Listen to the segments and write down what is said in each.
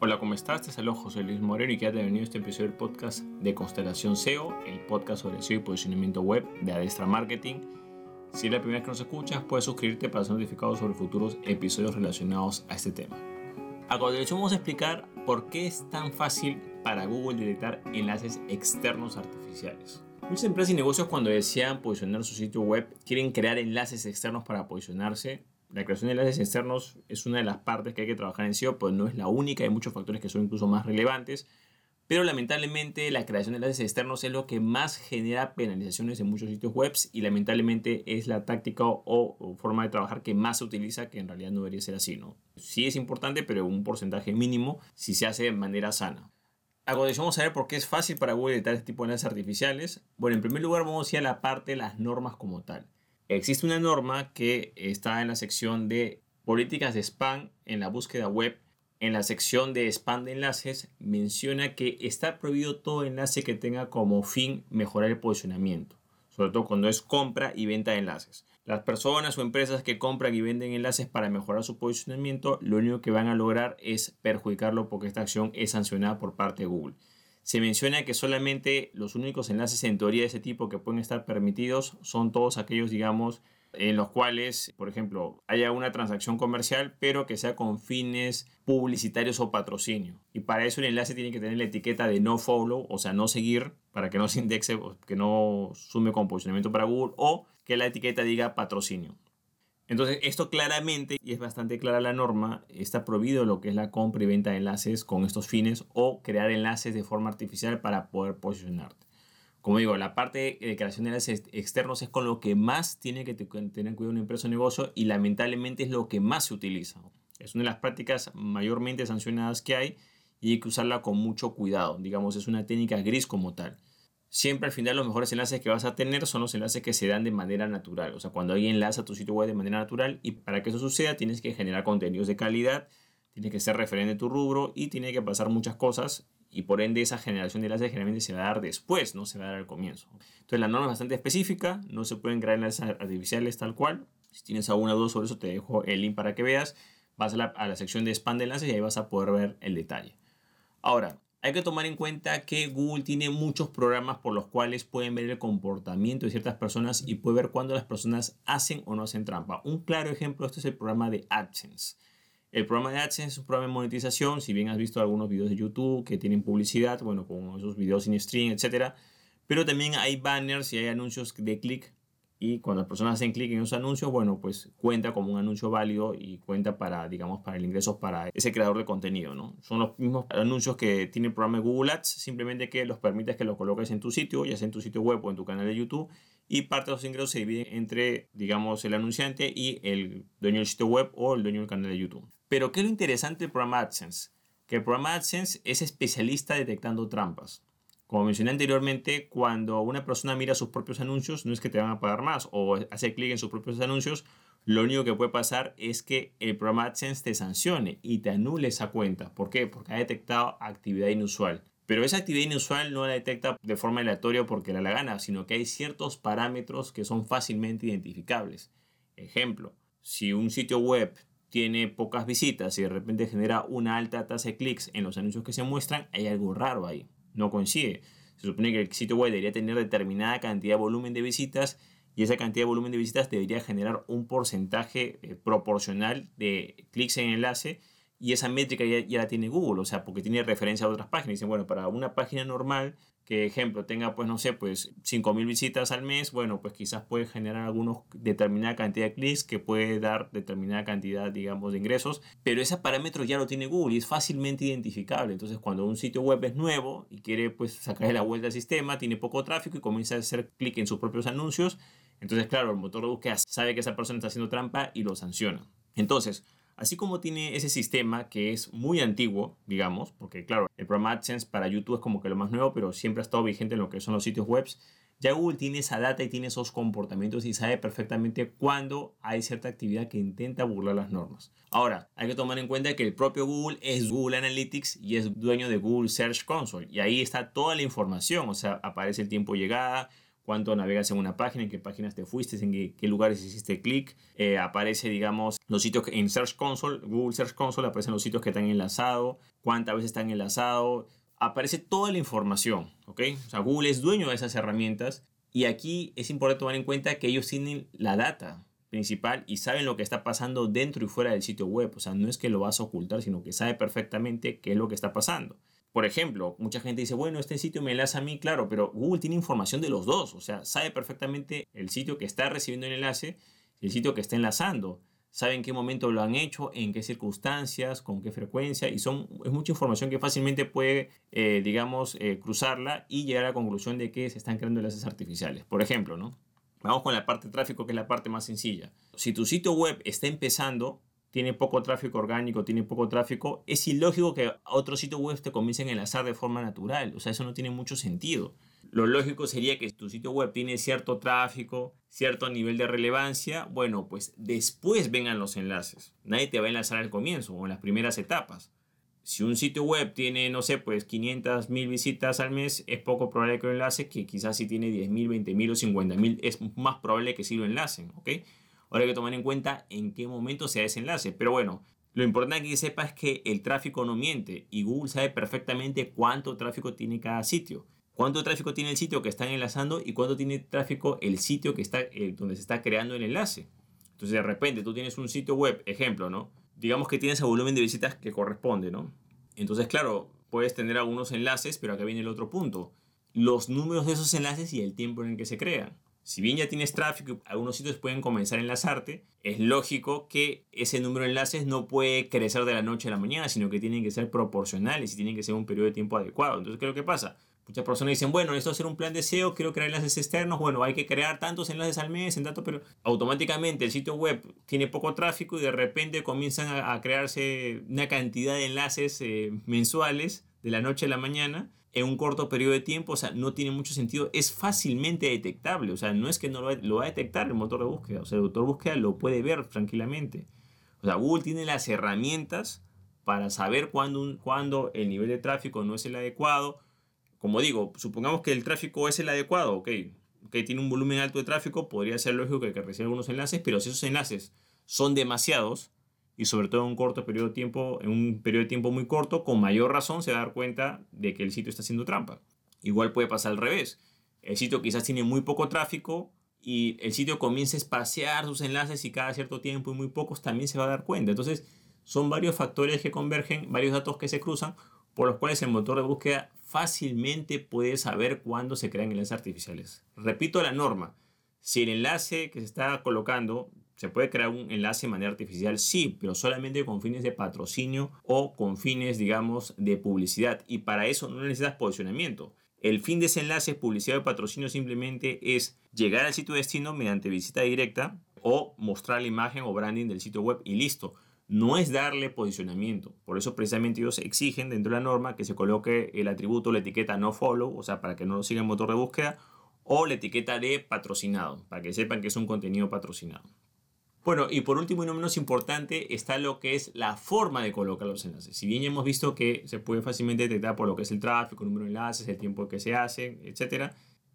Hola, ¿cómo estás? Te saludo José Luis Moreno y quédate bienvenido a este episodio del podcast de Constelación SEO, el podcast sobre SEO y posicionamiento web de Adestra Marketing. Si es la primera vez que nos escuchas, puedes suscribirte para ser notificado sobre futuros episodios relacionados a este tema. A continuación vamos a explicar por qué es tan fácil para Google detectar enlaces externos artificiales. Muchas empresas y negocios cuando desean posicionar su sitio web quieren crear enlaces externos para posicionarse la creación de enlaces externos es una de las partes que hay que trabajar en SEO, pero no es la única, hay muchos factores que son incluso más relevantes. Pero lamentablemente la creación de enlaces externos es lo que más genera penalizaciones en muchos sitios web y lamentablemente es la táctica o, forma de trabajar que más se utiliza, que en realidad no debería ser así. ¿no? Sí es importante, pero un porcentaje mínimo si se hace de manera sana. A continuación vamos a ver por qué es fácil para Google editar este tipo de enlaces artificiales. Bueno, en primer lugar vamos a ir a la parte de las normas como tal. Existe una norma que está en la sección de políticas de spam en la búsqueda web. En la sección de spam de enlaces menciona que está prohibido todo enlace que tenga como fin mejorar el posicionamiento, sobre todo cuando es compra y venta de enlaces. Las personas o empresas que compran y venden enlaces para mejorar su posicionamiento, lo único que van a lograr es perjudicarlo porque esta acción es sancionada por parte de Google se menciona que solamente los únicos enlaces en teoría de ese tipo que pueden estar permitidos son todos aquellos, digamos, en los cuales, por ejemplo, haya una transacción comercial, pero que sea con fines publicitarios o patrocinio. Y para eso el enlace tiene que tener la etiqueta de no follow, o sea, no seguir, para que no se indexe, que no sume con posicionamiento para Google, o que la etiqueta diga patrocinio. Entonces, esto claramente, y es bastante clara la norma, está prohibido lo que es la compra y venta de enlaces con estos fines o crear enlaces de forma artificial para poder posicionarte. Como digo, la parte de creación de enlaces externos es con lo que más tiene que tener cuidado una empresa o negocio y lamentablemente es lo que más se utiliza. Es una de las prácticas mayormente sancionadas que hay y hay que usarla con mucho cuidado. Digamos, es una técnica gris como tal siempre al final los mejores enlaces que vas a tener son los enlaces que se dan de manera natural. O sea, cuando alguien enlaza tu sitio web de manera natural y para que eso suceda tienes que generar contenidos de calidad, tienes que ser referente de tu rubro y tiene que pasar muchas cosas y por ende esa generación de enlaces generalmente se va a dar después, no se va a dar al comienzo. Entonces la norma es bastante específica, no se pueden crear enlaces artificiales tal cual. Si tienes alguna duda sobre eso te dejo el link para que veas. Vas a la, a la sección de spam de enlaces y ahí vas a poder ver el detalle. Ahora, hay que tomar en cuenta que Google tiene muchos programas por los cuales pueden ver el comportamiento de ciertas personas y puede ver cuándo las personas hacen o no hacen trampa. Un claro ejemplo de esto es el programa de AdSense. El programa de AdSense es un programa de monetización. Si bien has visto algunos videos de YouTube que tienen publicidad, bueno, con esos videos sin stream, etc. Pero también hay banners y hay anuncios de clic y cuando las personas hacen clic en esos anuncios, bueno, pues cuenta como un anuncio válido y cuenta para, digamos, para el ingreso para ese creador de contenido, ¿no? Son los mismos anuncios que tiene el programa Google Ads, simplemente que los permites que los coloques en tu sitio, ya sea en tu sitio web o en tu canal de YouTube, y parte de los ingresos se dividen entre, digamos, el anunciante y el dueño del sitio web o el dueño del canal de YouTube. Pero, ¿qué es lo interesante del programa AdSense? Que el programa AdSense es especialista detectando trampas. Como mencioné anteriormente, cuando una persona mira sus propios anuncios, no es que te van a pagar más o hace clic en sus propios anuncios, lo único que puede pasar es que el programa AdSense te sancione y te anule esa cuenta. ¿Por qué? Porque ha detectado actividad inusual. Pero esa actividad inusual no la detecta de forma aleatoria porque la la gana, sino que hay ciertos parámetros que son fácilmente identificables. Ejemplo, si un sitio web tiene pocas visitas y de repente genera una alta tasa de clics en los anuncios que se muestran, hay algo raro ahí no coincide. Se supone que el sitio web debería tener determinada cantidad de volumen de visitas y esa cantidad de volumen de visitas debería generar un porcentaje eh, proporcional de clics en enlace y esa métrica ya, la tiene Google, o sea, porque tiene referencia a otras páginas. Dicen, bueno, para una página normal que ejemplo tenga pues no sé pues 5000 visitas al mes bueno pues quizás puede generar algunos determinada cantidad de clics que puede dar determinada cantidad digamos de ingresos pero ese parámetro ya lo tiene Google y es fácilmente identificable entonces cuando un sitio web es nuevo y quiere pues sacarle la vuelta al sistema tiene poco tráfico y comienza a hacer clic en sus propios anuncios entonces claro el motor de búsqueda sabe que esa persona está haciendo trampa y lo sanciona entonces Así como tiene ese sistema que es muy antiguo, digamos, porque claro, el programa AdSense para YouTube es como que lo más nuevo, pero siempre ha estado vigente en lo que son los sitios web. Ya Google tiene esa data y tiene esos comportamientos y sabe perfectamente cuándo hay cierta actividad que intenta burlar las normas. Ahora, hay que tomar en cuenta que el propio Google es Google Analytics y es dueño de Google Search Console. Y ahí está toda la información, o sea, aparece el tiempo de llegada, cuánto navegas en una página, en qué páginas te fuiste, en qué, lugares hiciste clic. Eh, aparece, digamos, los sitios en Search Console, Google Search Console, aparecen los sitios que están enlazados, cuántas veces están enlazados. Aparece toda la información, ¿ok? O sea, Google es dueño de esas herramientas y aquí es importante tomar en cuenta que ellos tienen la data principal y saben lo que está pasando dentro y fuera del sitio web. O sea, no es que lo vas a ocultar, sino que sabe perfectamente qué es lo que está pasando. Por ejemplo, mucha gente dice, bueno, este sitio me enlaza a mí, claro, pero Google tiene información de los dos, o sea, sabe perfectamente el sitio que está recibiendo el enlace y el sitio que está enlazando. Sabe en qué momento lo han hecho, en qué circunstancias, con qué frecuencia, y son, es mucha información que fácilmente puede, eh, digamos, eh, cruzarla y llegar a la conclusión de que se están creando enlaces artificiales. Por ejemplo, ¿no? Vamos con la parte de tráfico, que es la parte más sencilla. Si tu sitio web está empezando, tiene poco tráfico orgánico, tiene poco tráfico, es ilógico que otros sitios web te comiencen a enlazar de forma natural. O sea, eso no tiene mucho sentido. Lo lógico sería que tu sitio web tiene cierto tráfico, cierto nivel de relevancia, bueno, pues después vengan los enlaces. Nadie te va a enlazar al comienzo o en las primeras etapas. Si un sitio web tiene, no sé, pues 500 mil visitas al mes, es poco probable que lo enlace, que quizás si tiene 10 mil, 20 mil o 50 mil, es más probable que sí lo enlacen, ¿ok? Ahora hay que tomar en cuenta en qué momento se da ese enlace. Pero bueno, lo importante que sepa es que el tráfico no miente y Google sabe perfectamente cuánto tráfico tiene cada sitio. Cuánto tráfico tiene el sitio que están enlazando y cuánto tiene tráfico el sitio que está, eh, donde se está creando el enlace. Entonces de repente tú tienes un sitio web, ejemplo, ¿no? Digamos que tienes el volumen de visitas que corresponde, ¿no? Entonces, claro, puedes tener algunos enlaces, pero acá viene el otro punto. Los números de esos enlaces y el tiempo en el que se crean si bien ya tienes tráfico, algunos sitios pueden comenzar a enlazarte, es lógico que ese número de enlaces no puede crecer de la noche a la mañana, sino que tienen que ser proporcionales y tienen que ser un periodo de tiempo adecuado. Entonces, ¿qué es lo que pasa? Muchas personas dicen, bueno, es hacer un plan de SEO, quiero crear enlaces externos, bueno, hay que crear tantos enlaces al mes, en tanto, pero automáticamente el sitio web tiene poco tráfico y de repente comienzan a, crearse una cantidad de enlaces eh, mensuales de la noche a la mañana en un corto periodo de tiempo, o sea, no tiene mucho sentido, es fácilmente detectable, o sea, no es que no lo, va a detectar el motor de búsqueda, o sea, el motor de búsqueda lo puede ver tranquilamente. O sea, Google tiene las herramientas para saber cuándo, cuándo el nivel de tráfico no es el adecuado. Como digo, supongamos que el tráfico es el adecuado, ok, que tiene un volumen alto de tráfico, podría ser lógico que, que reciba algunos enlaces, pero si esos enlaces son demasiados, y sobre todo en un corto periodo de tiempo, en un periodo de tiempo muy corto, con mayor razón se va a dar cuenta de que el sitio está haciendo trampa. Igual puede pasar al revés. El sitio quizás tiene muy poco tráfico y el sitio comienza a espaciar sus enlaces y cada cierto tiempo y muy pocos también se va a dar cuenta. Entonces, son varios factores que convergen, varios datos que se cruzan, por los cuales el motor de búsqueda fácilmente puede saber cuándo se crean enlaces artificiales. Repito la norma. Si el enlace que se está colocando ¿Se puede crear un enlace de manera artificial? Sí, pero solamente con fines de patrocinio o con fines, digamos, de publicidad. Y para eso no necesitas posicionamiento. El fin de ese enlace, publicidad o patrocinio, simplemente es llegar al sitio destino mediante visita directa o mostrar la imagen o branding del sitio web y listo. No es darle posicionamiento. Por eso precisamente ellos exigen dentro de la norma que se coloque el atributo, la etiqueta no follow, o sea, para que no lo siga el motor de búsqueda, o la etiqueta de patrocinado, para que sepan que es un contenido patrocinado. Bueno, y por último y no menos importante está lo que es la forma de colocar los enlaces. Si bien ya hemos visto que se puede fácilmente detectar por lo que es el tráfico, el número de enlaces, el tiempo que se hace, etc.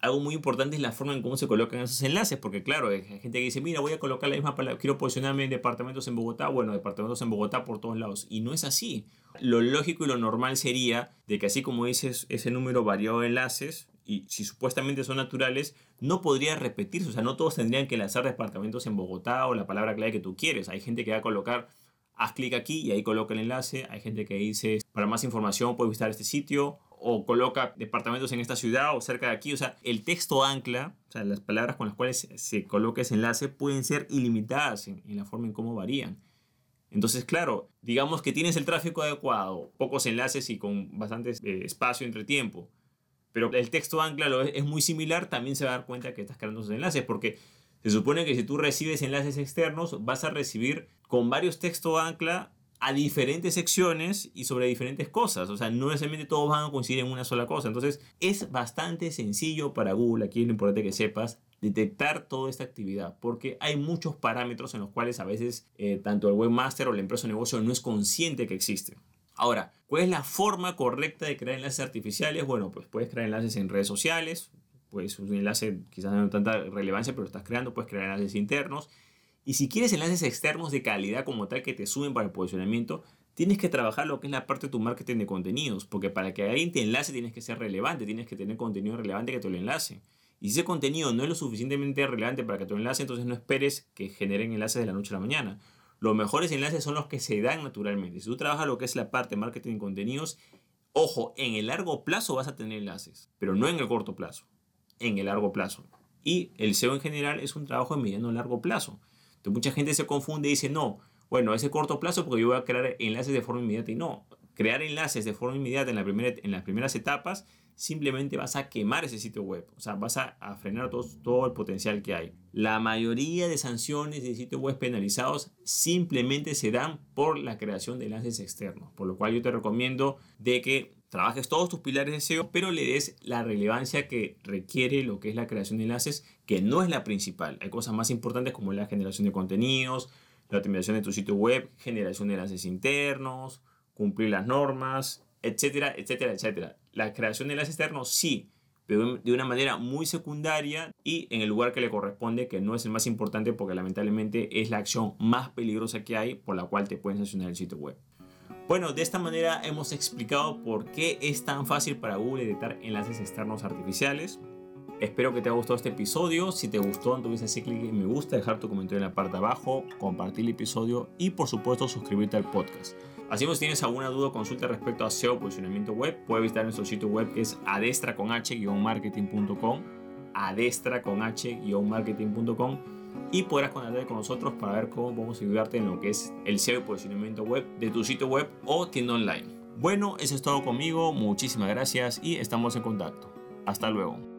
Algo muy importante es la forma en cómo se colocan esos enlaces, porque claro, hay gente que dice, mira, voy a colocar la misma palabra, quiero posicionarme en departamentos en Bogotá, bueno, departamentos en Bogotá por todos lados. Y no es así. Lo lógico y lo normal sería de que así como dices ese número variado de enlaces, y si supuestamente son naturales, no podría repetirse. O sea, no todos tendrían que lanzar departamentos en Bogotá o la palabra clave que tú quieres. Hay gente que va a colocar, haz clic aquí y ahí coloca el enlace. Hay gente que dice, para más información puedes visitar este sitio o coloca departamentos en esta ciudad o cerca de aquí. O sea, el texto ancla, o sea, las palabras con las cuales se coloca ese enlace pueden ser ilimitadas en, la forma en cómo varían. Entonces, claro, digamos que tienes el tráfico adecuado, pocos enlaces y con bastante eh, espacio entre tiempo pero el texto ancla es, muy similar, también se va a dar cuenta que estás creando esos enlaces, porque se supone que si tú recibes enlaces externos, vas a recibir con varios textos ancla a diferentes secciones y sobre diferentes cosas. O sea, no necesariamente todos van a coincidir en una sola cosa. Entonces, es bastante sencillo para Google, aquí es lo importante que sepas, detectar toda esta actividad, porque hay muchos parámetros en los cuales a veces eh, tanto el webmaster o la empresa de negocio no es consciente que existen. Ahora, ¿cuál es la forma correcta de crear enlaces artificiales? Bueno, pues puedes crear enlaces en redes sociales, pues un enlace quizás no tanta relevancia, pero estás creando, puedes crear enlaces internos. Y si quieres enlaces externos de calidad como tal que te suben para el posicionamiento, tienes que trabajar lo que es la parte de tu marketing de contenidos, porque para que alguien te enlace tienes que ser relevante, tienes que tener contenido relevante que te lo enlace. Y si ese contenido no es lo suficientemente relevante para que te lo enlace, entonces no esperes que generen enlaces de la noche a la mañana. Los mejores enlaces son los que se dan naturalmente. Si tú trabajas lo que es la parte marketing de contenidos, ojo, en el largo plazo vas a tener enlaces, pero no en el corto plazo, en el largo plazo. Y el SEO en general es un trabajo de mediano largo plazo. Entonces mucha gente se confunde y dice, no, bueno, ese corto plazo porque yo voy a crear enlaces de forma inmediata. Y no, crear enlaces de forma inmediata en, la primera, en las primeras etapas, simplemente vas a quemar ese sitio web. O sea, vas a, frenar todo, todo, el potencial que hay. La mayoría de sanciones de sitios web penalizados simplemente se dan por la creación de enlaces externos. Por lo cual yo te recomiendo de que trabajes todos tus pilares de SEO, pero le des la relevancia que requiere lo que es la creación de enlaces, que no es la principal. Hay cosas más importantes como la generación de contenidos, la optimización de tu sitio web, generación de enlaces internos, cumplir las normas, etcétera, etcétera, etcétera. La creación de enlaces externos sí, pero de una manera muy secundaria y en el lugar que le corresponde, que no es el más importante porque lamentablemente es la acción más peligrosa que hay por la cual te pueden sancionar el sitio web. Bueno, de esta manera hemos explicado por qué es tan fácil para Google editar enlaces externos artificiales. Espero que te haya gustado este episodio. Si te gustó, entonces hacer clic en me gusta, dejar tu comentario en la parte de abajo, compartir el episodio y por supuesto suscribirte al podcast. Que si tienes alguna duda o consulta respecto a SEO posicionamiento web, puedes visitar nuestro sitio web que es adestra con h-marketing.com, con y podrás contactarte con nosotros para ver cómo podemos ayudarte en lo que es el SEO y posicionamiento web de tu sitio web o tienda online. Bueno, eso es todo conmigo, muchísimas gracias y estamos en contacto. Hasta luego.